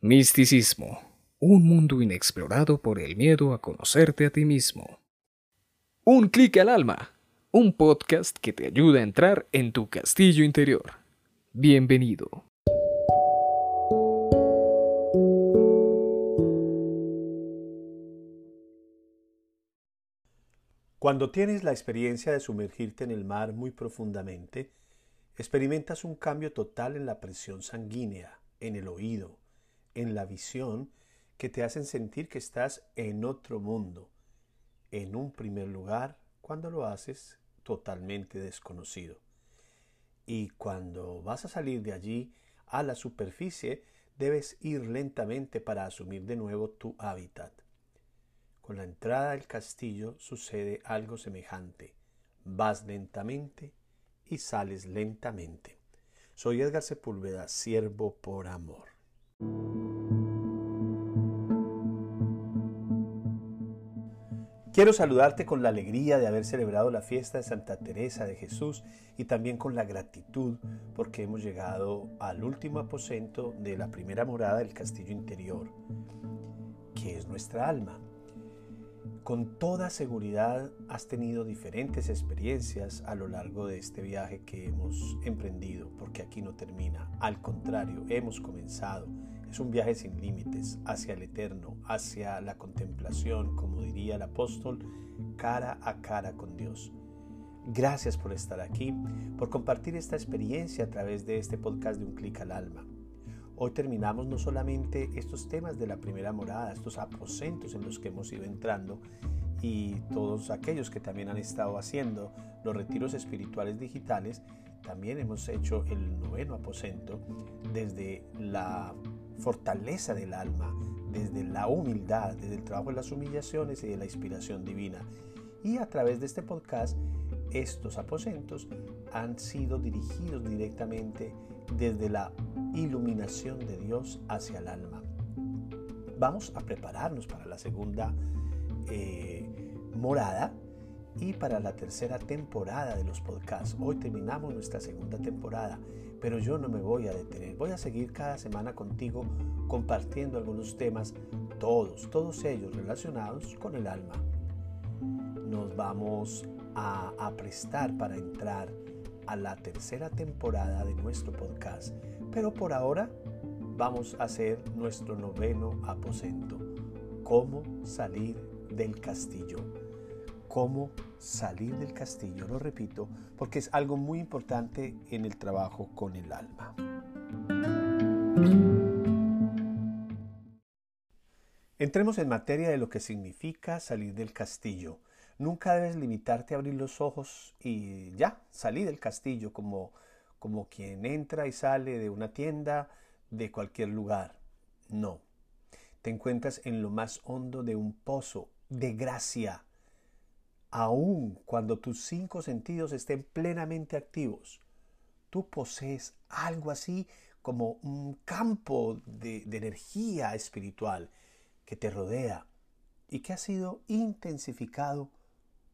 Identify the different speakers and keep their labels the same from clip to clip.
Speaker 1: Misticismo, un mundo inexplorado por el miedo a conocerte a ti mismo. Un clic al alma, un podcast que te ayuda a entrar en tu castillo interior. Bienvenido.
Speaker 2: Cuando tienes la experiencia de sumergirte en el mar muy profundamente, experimentas un cambio total en la presión sanguínea, en el oído, en la visión, que te hacen sentir que estás en otro mundo, en un primer lugar, cuando lo haces totalmente desconocido. Y cuando vas a salir de allí a la superficie, debes ir lentamente para asumir de nuevo tu hábitat. Con la entrada del castillo sucede algo semejante. Vas lentamente y sales lentamente. Soy Edgar Sepúlveda, siervo por amor. Quiero saludarte con la alegría de haber celebrado la fiesta de Santa Teresa de Jesús y también con la gratitud porque hemos llegado al último aposento de la primera morada del castillo interior, que es nuestra alma. Con toda seguridad has tenido diferentes experiencias a lo largo de este viaje que hemos emprendido, porque aquí no termina. Al contrario, hemos comenzado. Es un viaje sin límites hacia el eterno, hacia la contemplación, como diría el apóstol, cara a cara con Dios. Gracias por estar aquí, por compartir esta experiencia a través de este podcast de Un Clic al Alma. Hoy terminamos no solamente estos temas de la primera morada, estos aposentos en los que hemos ido entrando y todos aquellos que también han estado haciendo los retiros espirituales digitales, también hemos hecho el noveno aposento desde la fortaleza del alma, desde la humildad, desde el trabajo de las humillaciones y de la inspiración divina. Y a través de este podcast, estos aposentos han sido dirigidos directamente desde la iluminación de Dios hacia el alma. Vamos a prepararnos para la segunda eh, morada y para la tercera temporada de los podcasts. Hoy terminamos nuestra segunda temporada, pero yo no me voy a detener. Voy a seguir cada semana contigo compartiendo algunos temas, todos, todos ellos relacionados con el alma. Nos vamos a, a prestar para entrar a la tercera temporada de nuestro podcast, pero por ahora vamos a hacer nuestro noveno aposento. ¿Cómo salir del castillo? ¿Cómo salir del castillo? Lo repito, porque es algo muy importante en el trabajo con el alma. Entremos en materia de lo que significa salir del castillo. Nunca debes limitarte a abrir los ojos y ya, salir del castillo como, como quien entra y sale de una tienda, de cualquier lugar. No. Te encuentras en lo más hondo de un pozo de gracia, aun cuando tus cinco sentidos estén plenamente activos. Tú posees algo así como un campo de, de energía espiritual que te rodea y que ha sido intensificado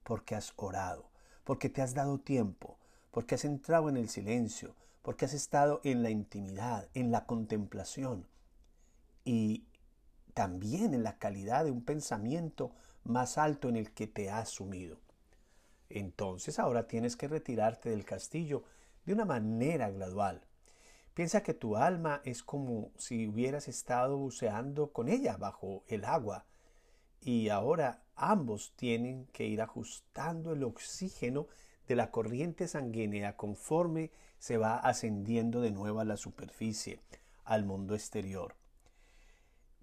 Speaker 2: porque has orado, porque te has dado tiempo, porque has entrado en el silencio, porque has estado en la intimidad, en la contemplación y también en la calidad de un pensamiento más alto en el que te has sumido. Entonces ahora tienes que retirarte del castillo de una manera gradual. Piensa que tu alma es como si hubieras estado buceando con ella bajo el agua y ahora ambos tienen que ir ajustando el oxígeno de la corriente sanguínea conforme se va ascendiendo de nuevo a la superficie, al mundo exterior.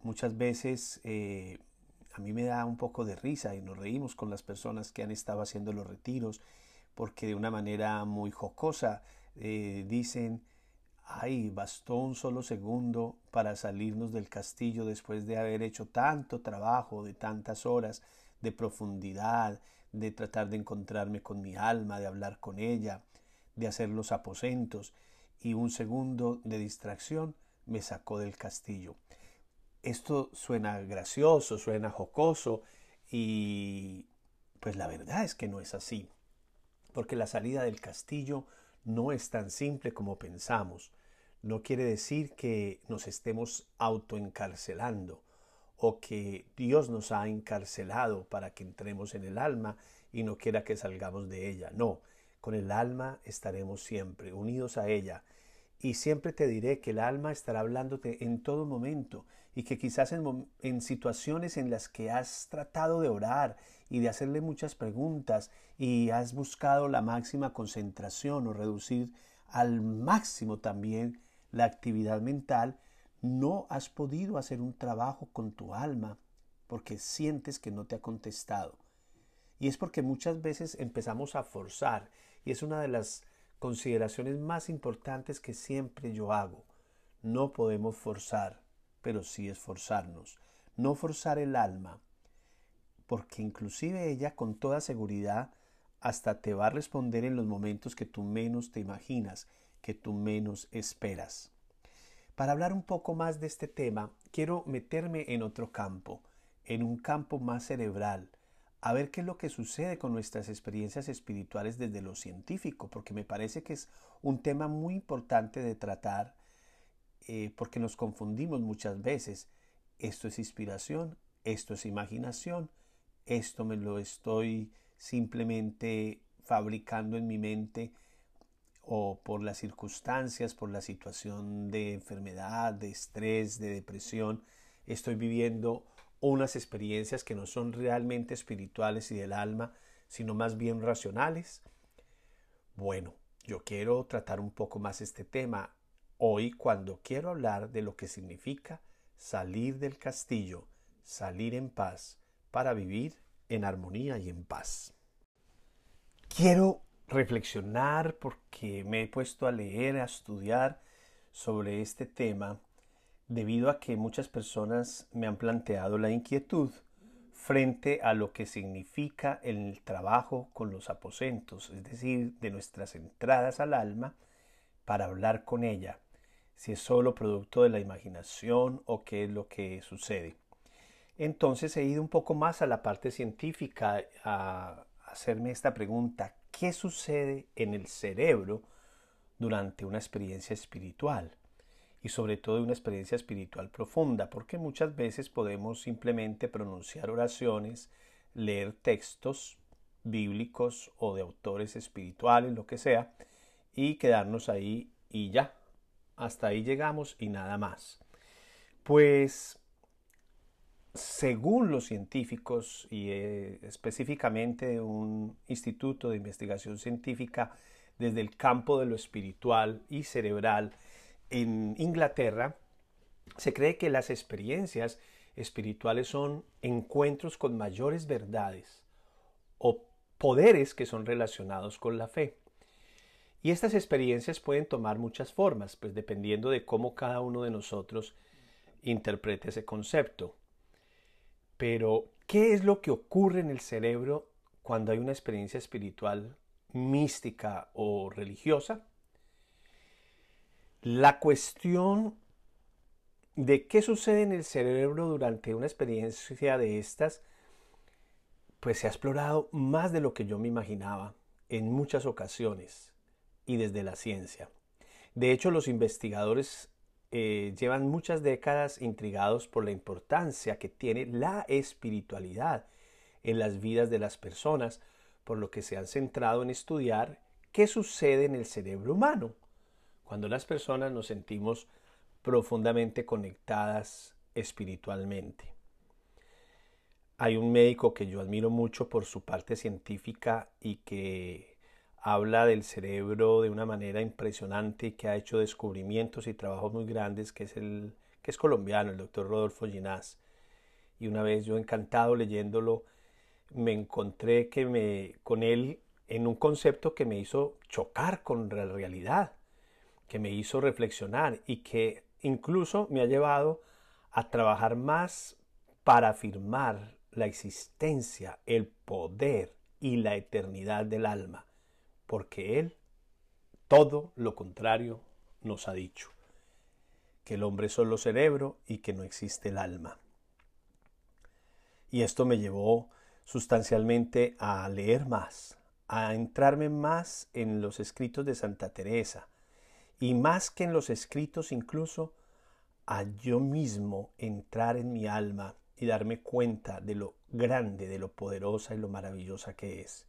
Speaker 2: Muchas veces eh, a mí me da un poco de risa y nos reímos con las personas que han estado haciendo los retiros porque de una manera muy jocosa eh, dicen Ay, bastó un solo segundo para salirnos del castillo después de haber hecho tanto trabajo, de tantas horas de profundidad, de tratar de encontrarme con mi alma, de hablar con ella, de hacer los aposentos, y un segundo de distracción me sacó del castillo. Esto suena gracioso, suena jocoso, y pues la verdad es que no es así, porque la salida del castillo no es tan simple como pensamos. no quiere decir que nos estemos autoencarcelando o que Dios nos ha encarcelado para que entremos en el alma y no quiera que salgamos de ella. No, con el alma estaremos siempre unidos a ella. Y siempre te diré que el alma estará hablándote en todo momento y que quizás en, en, situaciones en las que has tratado de orar y de hacerle muchas preguntas y has buscado la máxima concentración o reducir al máximo también la actividad mental, no has podido hacer un trabajo con tu alma porque sientes que no te ha contestado. Y es porque muchas veces empezamos a forzar, y es una de las consideraciones más importantes que siempre yo hago. No podemos forzar, pero sí esforzarnos. No forzar el alma, porque inclusive ella con toda seguridad hasta te va a responder en los momentos que tú menos te imaginas, que tú menos esperas. Para hablar un poco más de este tema, quiero meterme en otro campo, en un campo más cerebral, a ver qué es lo que sucede con nuestras experiencias espirituales desde lo científico, porque me parece que es un tema muy importante de tratar, eh, porque nos confundimos muchas veces. Esto es inspiración, esto es imaginación, esto me lo estoy simplemente fabricando en mi mente o por las circunstancias, por la situación de enfermedad, de estrés, de depresión, estoy viviendo unas experiencias que no son realmente espirituales y del alma, sino más bien racionales. Bueno, yo quiero tratar un poco más este tema hoy cuando quiero hablar de lo que significa salir del castillo, salir en paz, para vivir en armonía y en paz. Quiero reflexionar porque me he puesto a leer, a estudiar sobre este tema, debido a que muchas personas me han planteado la inquietud frente a lo que significa el trabajo con los aposentos, es decir, de nuestras entradas al alma, para hablar con ella, si es solo producto de la imaginación o qué es lo que sucede. Entonces he ido un poco más a la parte científica a hacerme esta pregunta, qué sucede en el cerebro durante una experiencia espiritual y sobre todo una experiencia espiritual profunda, porque muchas veces podemos simplemente pronunciar oraciones, leer textos bíblicos o de autores espirituales, lo que sea, y quedarnos ahí y ya. Hasta ahí llegamos y nada más. Pues según los científicos y eh, específicamente un instituto de investigación científica desde el campo de lo espiritual y cerebral en Inglaterra, se cree que las experiencias espirituales son encuentros con mayores verdades o poderes que son relacionados con la fe. Y estas experiencias pueden tomar muchas formas, pues dependiendo de cómo cada uno de nosotros interprete ese concepto. Pero, ¿qué es lo que ocurre en el cerebro cuando hay una experiencia espiritual mística o religiosa? La cuestión de qué sucede en el cerebro durante una experiencia de estas, pues se ha explorado más de lo que yo me imaginaba en muchas ocasiones y desde la ciencia. De hecho, los investigadores eh, llevan muchas décadas intrigados por la importancia que tiene la espiritualidad en las vidas de las personas, por lo que se han centrado en estudiar qué sucede en el cerebro humano cuando las personas nos sentimos profundamente conectadas espiritualmente. Hay un médico que yo admiro mucho por su parte científica y que habla del cerebro de una manera impresionante y que ha hecho descubrimientos y trabajos muy grandes, que es el que es colombiano, el doctor Rodolfo Ginás. Y una vez yo encantado leyéndolo, me encontré que me, con él en un concepto que me hizo chocar con la realidad, que me hizo reflexionar y que incluso me ha llevado a trabajar más para afirmar la existencia, el poder y la eternidad del alma porque Él todo lo contrario nos ha dicho, que el hombre es solo cerebro y que no existe el alma. Y esto me llevó sustancialmente a leer más, a entrarme más en los escritos de Santa Teresa y más que en los escritos incluso, a yo mismo entrar en mi alma y darme cuenta de lo grande, de lo poderosa y lo maravillosa que es.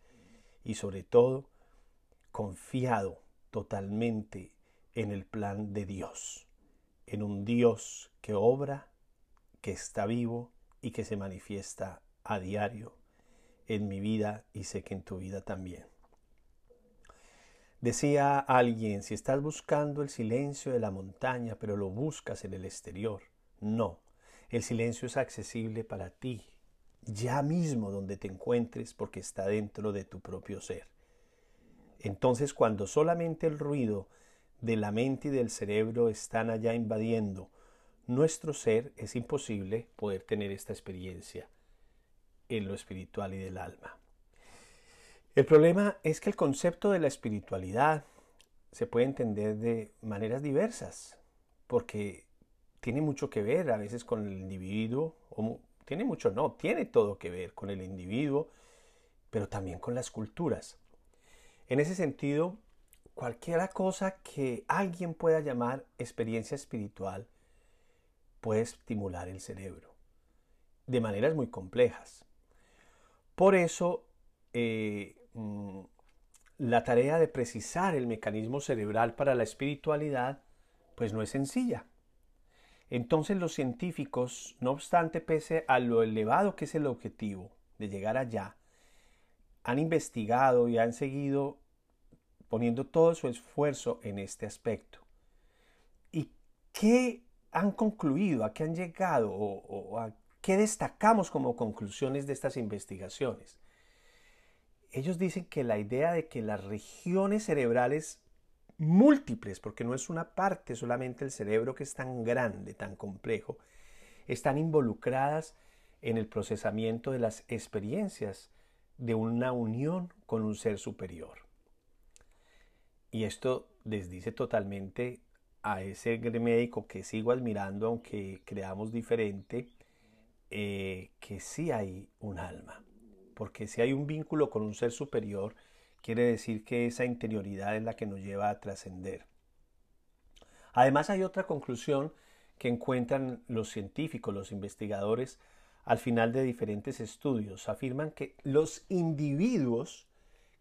Speaker 2: Y sobre todo, confiado totalmente en el plan de Dios, en un Dios que obra, que está vivo y que se manifiesta a diario en mi vida y sé que en tu vida también. Decía alguien, si estás buscando el silencio de la montaña, pero lo buscas en el exterior, no, el silencio es accesible para ti, ya mismo donde te encuentres, porque está dentro de tu propio ser. Entonces, cuando solamente el ruido de la mente y del cerebro están allá invadiendo nuestro ser, es imposible poder tener esta experiencia en lo espiritual y del alma. El problema es que el concepto de la espiritualidad se puede entender de maneras diversas, porque tiene mucho que ver a veces con el individuo, o tiene mucho, no, tiene todo que ver con el individuo, pero también con las culturas. En ese sentido, cualquier cosa que alguien pueda llamar experiencia espiritual puede estimular el cerebro de maneras muy complejas. Por eso, eh, Mm, la tarea de precisar el mecanismo cerebral para la espiritualidad, pues no es sencilla. Entonces los científicos, no obstante, pese a lo elevado que es el objetivo de llegar allá, han investigado y han seguido poniendo todo su esfuerzo en este aspecto. ¿Y qué han concluido? ¿A qué han llegado? ¿O, a qué destacamos como conclusiones de estas investigaciones? Ellos dicen que la idea de que las regiones cerebrales múltiples, porque no es una parte solamente del cerebro que es tan grande, tan complejo, están involucradas en el procesamiento de las experiencias de una unión con un ser superior. Y esto desdice totalmente a ese médico que sigo admirando, aunque creamos diferente, eh, que sí hay un alma porque si hay un vínculo con un ser superior, quiere decir que esa interioridad es la que nos lleva a trascender. Además hay otra conclusión que encuentran los científicos, los investigadores, al final de diferentes estudios. Afirman que los individuos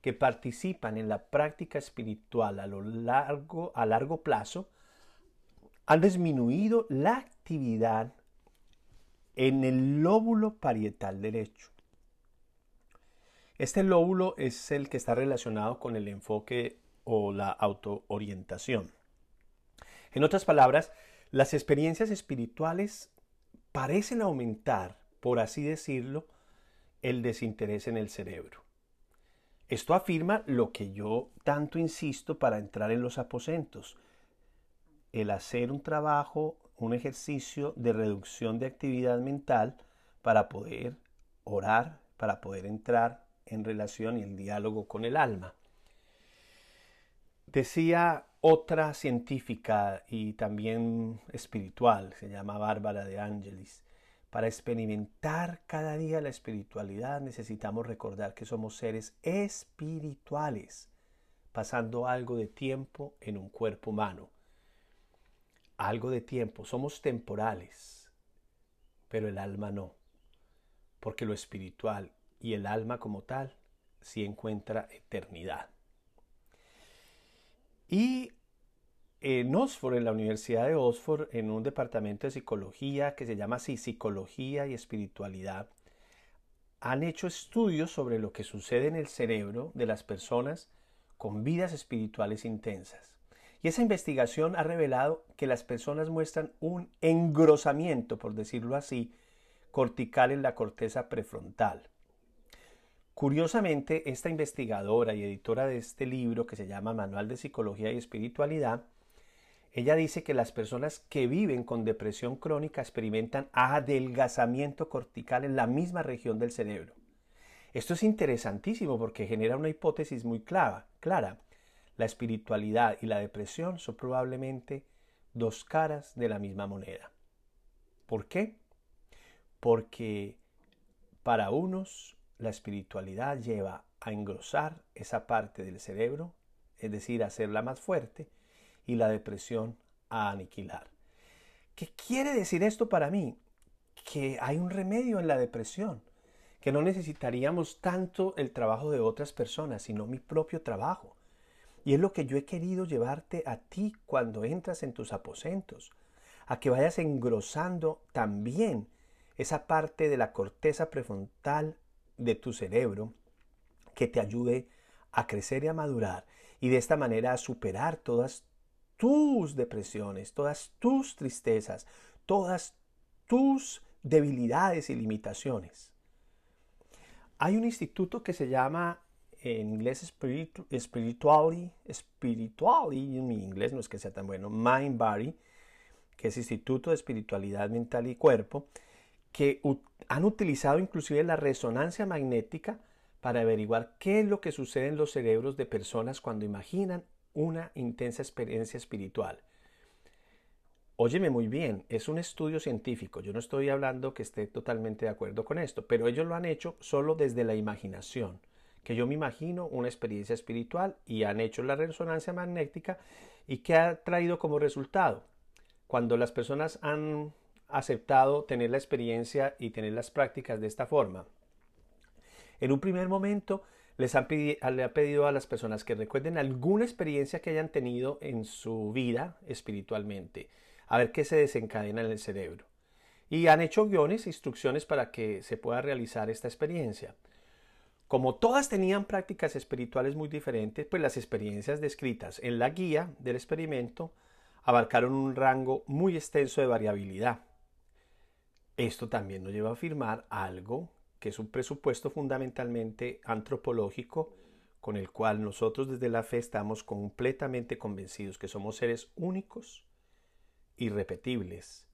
Speaker 2: que participan en la práctica espiritual a, lo largo, a largo plazo han disminuido la actividad en el lóbulo parietal derecho. Este lóbulo es el que está relacionado con el enfoque o la autoorientación. En otras palabras, las experiencias espirituales parecen aumentar, por así decirlo, el desinterés en el cerebro. Esto afirma lo que yo tanto insisto para entrar en los aposentos, el hacer un trabajo, un ejercicio de reducción de actividad mental para poder orar, para poder entrar en relación y el diálogo con el alma. Decía otra científica y también espiritual, se llama Bárbara de Angelis, para experimentar cada día la espiritualidad necesitamos recordar que somos seres espirituales, pasando algo de tiempo en un cuerpo humano. Algo de tiempo, somos temporales, pero el alma no, porque lo espiritual y el alma como tal sí encuentra eternidad. Y en Oxford, en la Universidad de Oxford, en un departamento de psicología que se llama así Psicología y Espiritualidad, han hecho estudios sobre lo que sucede en el cerebro de las personas con vidas espirituales intensas. Y esa investigación ha revelado que las personas muestran un engrosamiento, por decirlo así, cortical en la corteza prefrontal. Curiosamente, esta investigadora y editora de este libro que se llama Manual de Psicología y Espiritualidad, ella dice que las personas que viven con depresión crónica experimentan adelgazamiento cortical en la misma región del cerebro. Esto es interesantísimo porque genera una hipótesis muy clara. clara. La espiritualidad y la depresión son probablemente dos caras de la misma moneda. ¿Por qué? Porque para unos la espiritualidad lleva a engrosar esa parte del cerebro, es decir, a hacerla más fuerte, y la depresión a aniquilar. ¿Qué quiere decir esto para mí? Que hay un remedio en la depresión, que no necesitaríamos tanto el trabajo de otras personas, sino mi propio trabajo. Y es lo que yo he querido llevarte a ti cuando entras en tus aposentos, a que vayas engrosando también esa parte de la corteza prefrontal de tu cerebro que te ayude a crecer y a madurar y de esta manera a superar todas tus depresiones, todas tus tristezas, todas tus debilidades y limitaciones. Hay un instituto que se llama en inglés Spirituality, Spirituality, en mi inglés no es que sea tan bueno, Mind Body, que es Instituto de Espiritualidad Mental y Cuerpo, que han utilizado inclusive la resonancia magnética para averiguar qué es lo que sucede en los cerebros de personas cuando imaginan una intensa experiencia espiritual. Óyeme muy bien, es un estudio científico, yo no estoy hablando que esté totalmente de acuerdo con esto, pero ellos lo han hecho solo desde la imaginación, que yo me imagino una experiencia espiritual y han hecho la resonancia magnética y qué ha traído como resultado. Cuando las personas han aceptado tener la experiencia y tener las prácticas de esta forma. En un primer momento les han le ha pedido a las personas que recuerden alguna experiencia que hayan tenido en su vida espiritualmente, a ver qué se desencadena en el cerebro. Y han hecho guiones, instrucciones para que se pueda realizar esta experiencia. Como todas tenían prácticas espirituales muy diferentes, pues las experiencias descritas en la guía del experimento abarcaron un rango muy extenso de variabilidad. Esto también nos lleva a afirmar algo que es un presupuesto fundamentalmente antropológico con el cual nosotros desde la fe estamos completamente convencidos que somos seres únicos, irrepetibles.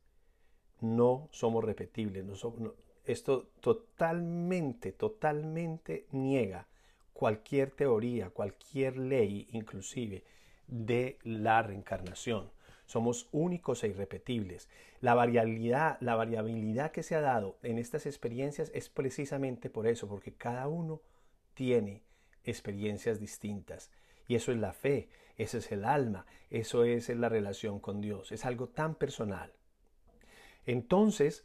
Speaker 2: No somos repetibles. esto totalmente, totalmente niega cualquier teoría, cualquier ley inclusive de la reencarnación. Somos únicos e irrepetibles. La variabilidad, la variabilidad que se ha dado en estas experiencias es precisamente por eso, porque cada uno tiene experiencias distintas. Y eso es la fe, eso es el alma, eso es la relación con Dios, es algo tan personal. Entonces,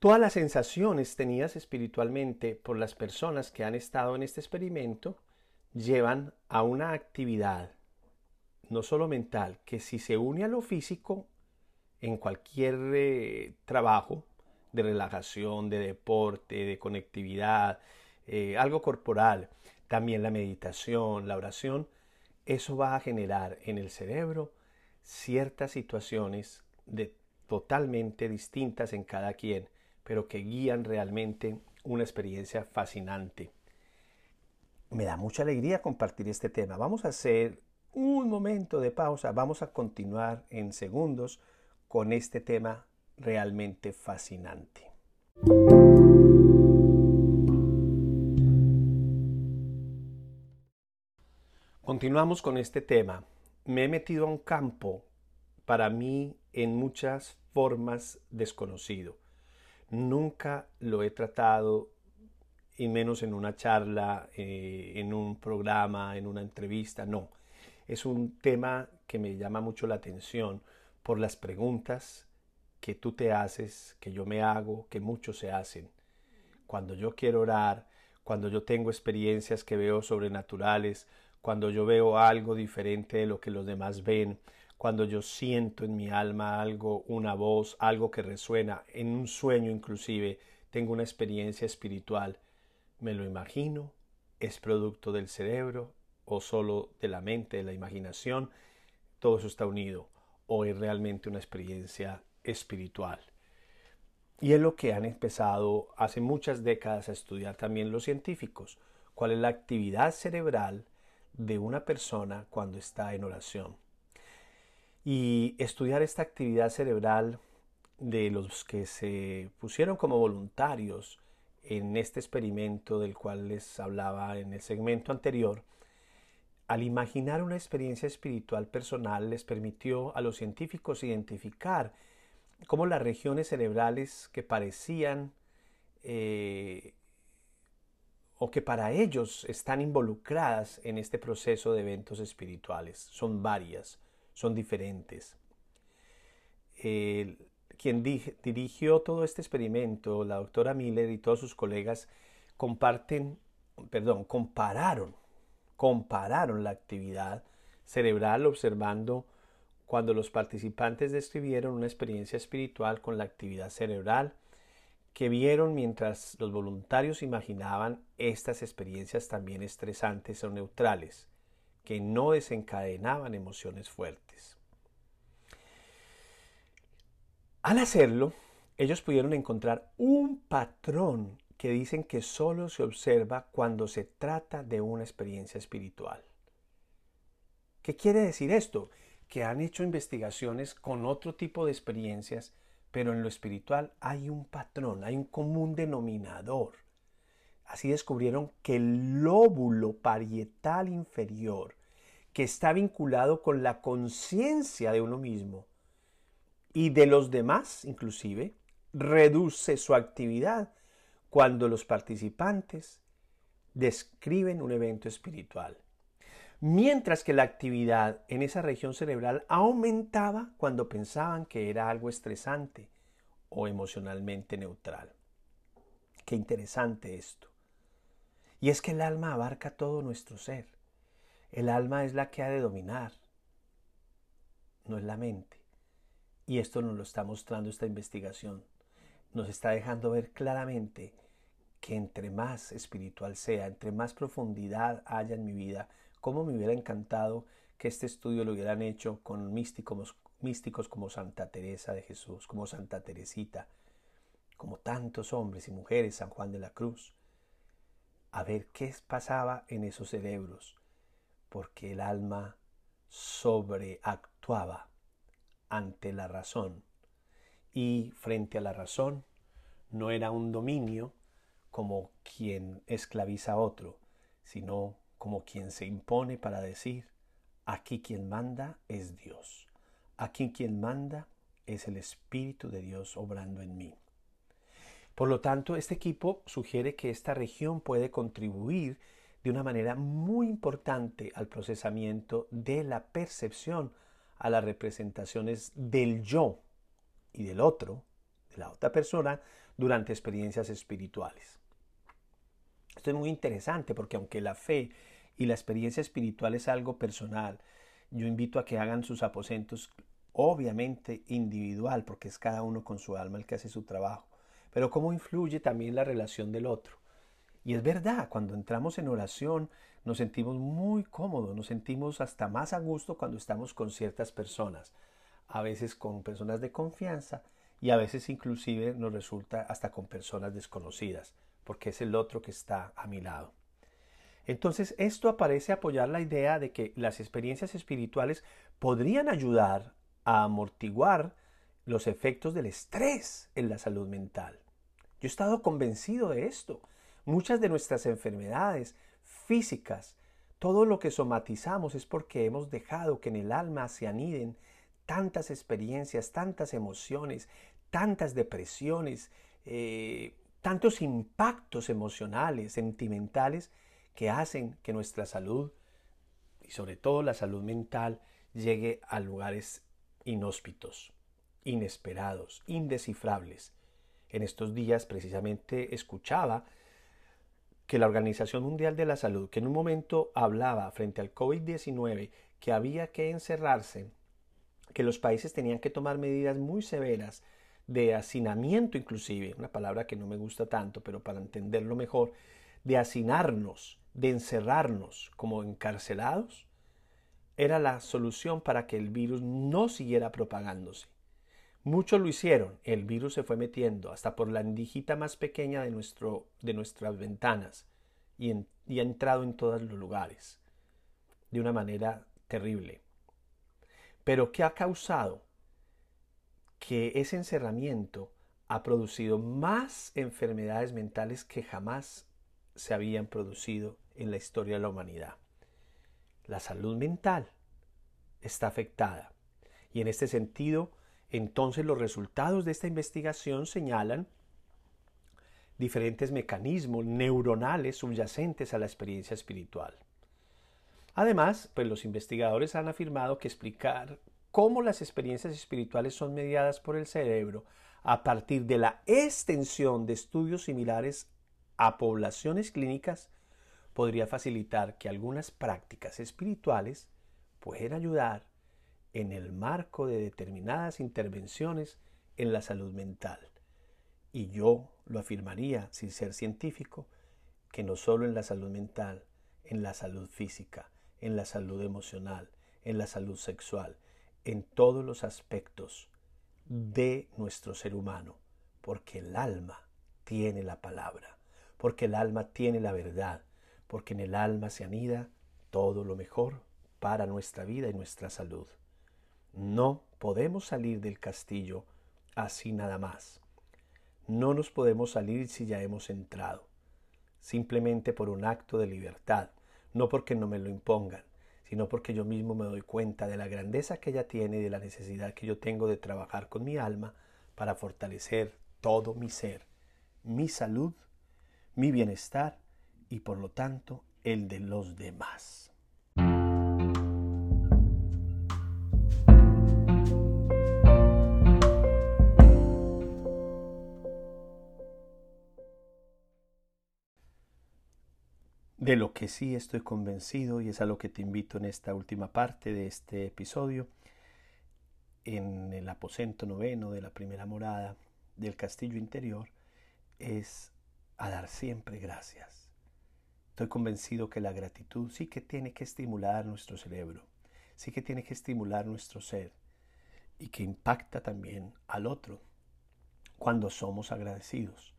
Speaker 2: todas las sensaciones tenidas espiritualmente por las personas que han estado en este experimento llevan a una actividad no solo mental, que si se une a lo físico en cualquier eh, trabajo de relajación, de deporte, de conectividad, eh, algo corporal, también la meditación, la oración, eso va a generar en el cerebro ciertas situaciones de, totalmente distintas en cada quien, pero que guían realmente una experiencia fascinante. Me da mucha alegría compartir este tema. Vamos a hacer un momento de pausa. Vamos a continuar en segundos con este tema realmente fascinante. Continuamos con este tema. Me he metido a un campo para mí en muchas formas desconocido. Nunca lo he tratado, y menos en una charla, eh, en un programa, en una entrevista, no es un tema que me llama mucho la atención por las preguntas que tú te haces, que yo me hago, que muchos se hacen. Cuando yo quiero orar, cuando yo tengo experiencias que veo sobrenaturales, cuando yo veo algo diferente de lo que los demás ven, cuando yo siento en mi alma algo, una voz, algo que resuena, en un sueño inclusive, tengo una experiencia espiritual, me lo imagino, es producto del cerebro, o solo de la mente, de la imaginación, todo eso está unido o es realmente una experiencia espiritual. Y es lo que han empezado hace muchas décadas a estudiar también los científicos, cuál es la actividad cerebral de una persona cuando está en oración. Y estudiar esta actividad cerebral de los que se pusieron como voluntarios en este experimento del cual les hablaba en el segmento anterior, al imaginar una experiencia espiritual personal les permitió a los científicos identificar cómo las regiones cerebrales que parecían eh, o que para ellos están involucradas en este proceso de eventos espirituales. Son varias, son diferentes. quien dirigió todo este experimento, la doctora Miller y todos sus colegas, comparten, perdón, compararon, compararon la actividad cerebral observando cuando los participantes describieron una experiencia espiritual con la actividad cerebral que vieron mientras los voluntarios imaginaban estas experiencias también estresantes o neutrales, que no desencadenaban emociones fuertes. Al hacerlo, ellos pudieron encontrar un patrón que dicen que solo se observa cuando se trata de una experiencia espiritual. ¿Qué quiere decir esto? Que han hecho investigaciones con otro tipo de experiencias pero en lo espiritual hay un patrón, hay un común denominador. Así descubrieron que el lóbulo parietal inferior, que está vinculado con la conciencia de uno mismo y de los demás inclusive, reduce su actividad cuando los participantes describen un evento espiritual. Mientras que la actividad en esa región cerebral aumentaba cuando pensaban que era algo estresante o emocionalmente neutral. Qué interesante esto. Y es que el alma abarca todo nuestro ser. El alma es la que ha de dominar, no es la mente. Y esto nos lo está mostrando esta investigación. Nos está dejando ver claramente que entre más espiritual sea, entre más profundidad haya en mi vida, como me hubiera encantado que este estudio lo hubieran hecho con místicos, místicos como Santa Teresa de Jesús, como Santa Teresita, como tantos hombres y mujeres, San Juan de la Cruz, a ver qué pasaba en esos cerebros, porque el alma sobreactuaba ante la razón. Y frente a la razón no era un dominio como quien esclaviza a otro, sino como quien se impone para decir, aquí quien manda es Dios. Aquí quien manda es el Espíritu de Dios obrando en mí. Por lo tanto, este equipo sugiere que esta región puede contribuir de una manera muy importante al procesamiento de la percepción a las representaciones del yo y del otro, de la otra persona, durante experiencias espirituales. Esto es muy interesante porque aunque la fe y la experiencia espiritual es algo personal, yo invito a que hagan sus aposentos obviamente individual, porque es cada uno con su alma el que hace su trabajo, pero cómo influye también la relación del otro. Y es verdad, cuando entramos en oración nos sentimos muy cómodos, nos sentimos hasta más a gusto cuando estamos con ciertas personas, a veces con personas de confianza y a veces inclusive nos resulta hasta con personas desconocidas, porque es el otro que está a mi lado. Entonces esto aparece apoyar la idea de que las experiencias espirituales podrían ayudar a amortiguar los efectos del estrés en la salud mental. Yo he estado convencido de esto. Muchas de nuestras enfermedades físicas, todo lo que somatizamos es porque hemos dejado que en el alma se aniden tantas experiencias, tantas emociones, tantas depresiones, eh, tantos impactos emocionales, sentimentales, que hacen que nuestra salud, y sobre todo la salud mental, llegue a lugares inhóspitos, inesperados, indescifrables. En estos días precisamente escuchaba que la Organización Mundial de la Salud, que en un momento hablaba frente al COVID-19 que había que encerrarse, que los países tenían que tomar medidas muy severas de hacinamiento inclusive, una palabra que no me gusta tanto, pero para entenderlo mejor, de hacinarnos, de encerrarnos como encarcelados, era la solución para que el virus no siguiera propagándose. Muchos lo hicieron, el virus se fue metiendo hasta por la endijita más pequeña de, nuestro, de nuestras ventanas y, y ha entrado en todos los lugares de una manera terrible. Pero ¿qué ha causado? Que ese encerramiento ha producido más enfermedades mentales que jamás se habían producido en la historia de la humanidad la salud mental está afectada. Y en este sentido, entonces los resultados de esta investigación señalan diferentes mecanismos neuronales subyacentes a la experiencia espiritual. Además, pues los investigadores han afirmado que explicar cómo las experiencias espirituales son mediadas por el cerebro a partir de la extensión de estudios similares a poblaciones clínicas podría facilitar que algunas prácticas espirituales pueden ayudar en el marco de determinadas intervenciones en la salud mental. Y yo lo afirmaría, sin ser científico, que no solo en la salud mental, en la salud física, en la salud emocional, en la salud sexual, en todos los aspectos de nuestro ser humano, porque el alma tiene la palabra, porque el alma tiene la verdad, porque en el alma se anida todo lo mejor para nuestra vida y nuestra salud. No podemos salir del castillo así nada más. No nos podemos salir si ya hemos entrado, simplemente por un acto de libertad, no porque no me lo impongan, sino porque yo mismo me doy cuenta de la grandeza que ella tiene y de la necesidad que yo tengo de trabajar con mi alma para fortalecer todo mi ser, mi salud, mi bienestar y por lo tanto el de los demás. De lo que sí estoy convencido y es a lo que te invito en esta última parte de este episodio, en el aposento noveno de la primera morada del castillo interior, es a dar siempre gracias. Estoy convencido que la gratitud sí que tiene que estimular nuestro cerebro, sí que tiene que estimular nuestro ser y que impacta también al otro cuando somos agradecidos,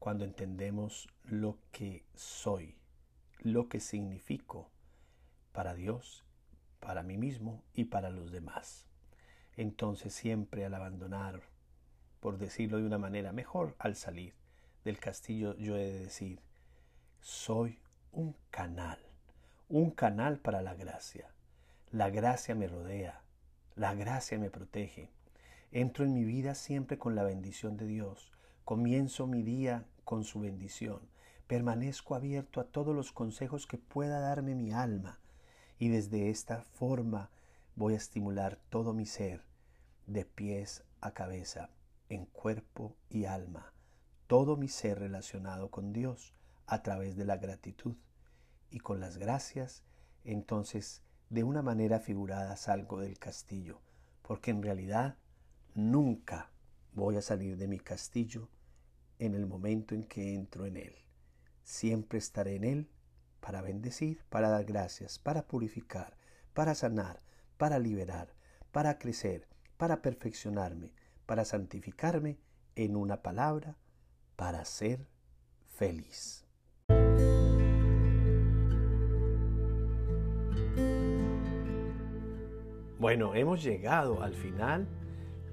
Speaker 2: cuando entendemos lo que soy lo que significo para Dios, para mí mismo y para los demás. Entonces siempre al abandonar, por decirlo de una manera mejor, al salir del castillo yo he de decir, soy un canal, un canal para la gracia. La gracia me rodea, la gracia me protege. Entro en mi vida siempre con la bendición de Dios. Comienzo mi día con su bendición. Permanezco abierto a todos los consejos que pueda darme mi alma y desde esta forma voy a estimular todo mi ser, de pies a cabeza, en cuerpo y alma, todo mi ser relacionado con Dios a través de la gratitud y con las gracias, entonces de una manera figurada salgo del castillo, porque en realidad nunca voy a salir de mi castillo en el momento en que entro en él. Siempre estaré en Él para bendecir, para dar gracias, para purificar, para sanar, para liberar, para crecer, para perfeccionarme, para santificarme, en una palabra, para ser feliz. Bueno, hemos llegado al final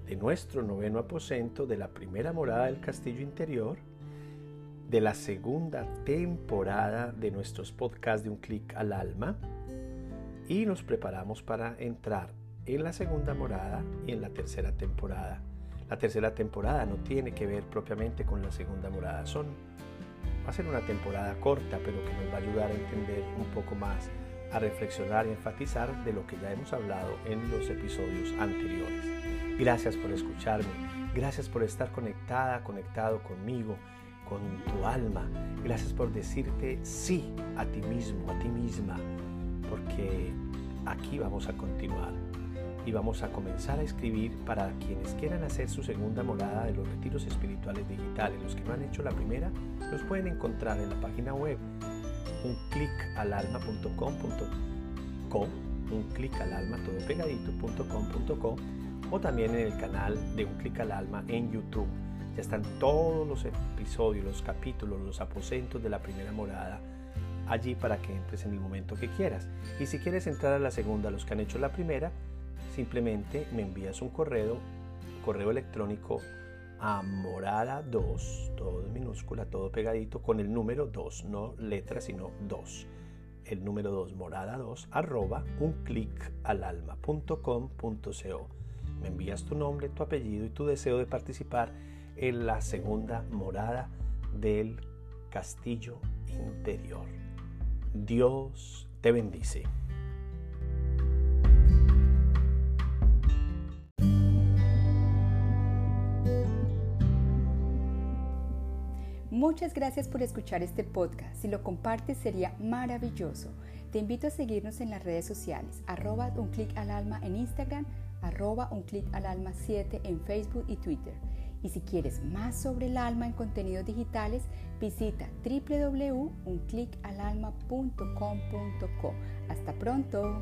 Speaker 2: de nuestro noveno aposento de la primera morada del castillo interior de la segunda temporada de nuestros podcasts de Un Clic al Alma y nos preparamos para entrar en la segunda morada y en la tercera temporada. La tercera temporada no tiene que ver propiamente con la segunda morada, son va a ser una temporada corta, pero que nos va a ayudar a entender un poco más, a reflexionar y enfatizar de lo que ya hemos hablado en los episodios anteriores. Gracias por escucharme, gracias por estar conectada, conectado conmigo con tu alma. Gracias por decirte sí a ti mismo, a ti misma, porque aquí vamos a continuar y vamos a comenzar a escribir para quienes quieran hacer su segunda morada de los retiros espirituales digitales. Los que no han hecho la primera los pueden encontrar en la página web un clic al un clic al alma todo pegadito.com.co o también en el canal de un clic al alma en YouTube ya están todos los episodios, los capítulos, los aposentos de la primera morada allí para que entres en el momento que quieras. Y si quieres entrar a la segunda, los que han hecho la primera, simplemente me envías un correo, correo electrónico a morada 2, todo minúscula, todo pegadito, con el número 2, no letra, sino 2. El número 2, morada 2, arroba un clic al alma.com.co. Me envías tu nombre, tu apellido y tu deseo de participar en la segunda morada del castillo interior. Dios te bendice.
Speaker 3: Muchas gracias por escuchar este podcast. Si lo compartes sería maravilloso. Te invito a seguirnos en las redes sociales, arroba un clic al alma en Instagram, arroba un clic al alma 7 en Facebook y Twitter. Y si quieres más sobre el alma en contenidos digitales, visita www.unclickalalma.com.co. Hasta pronto.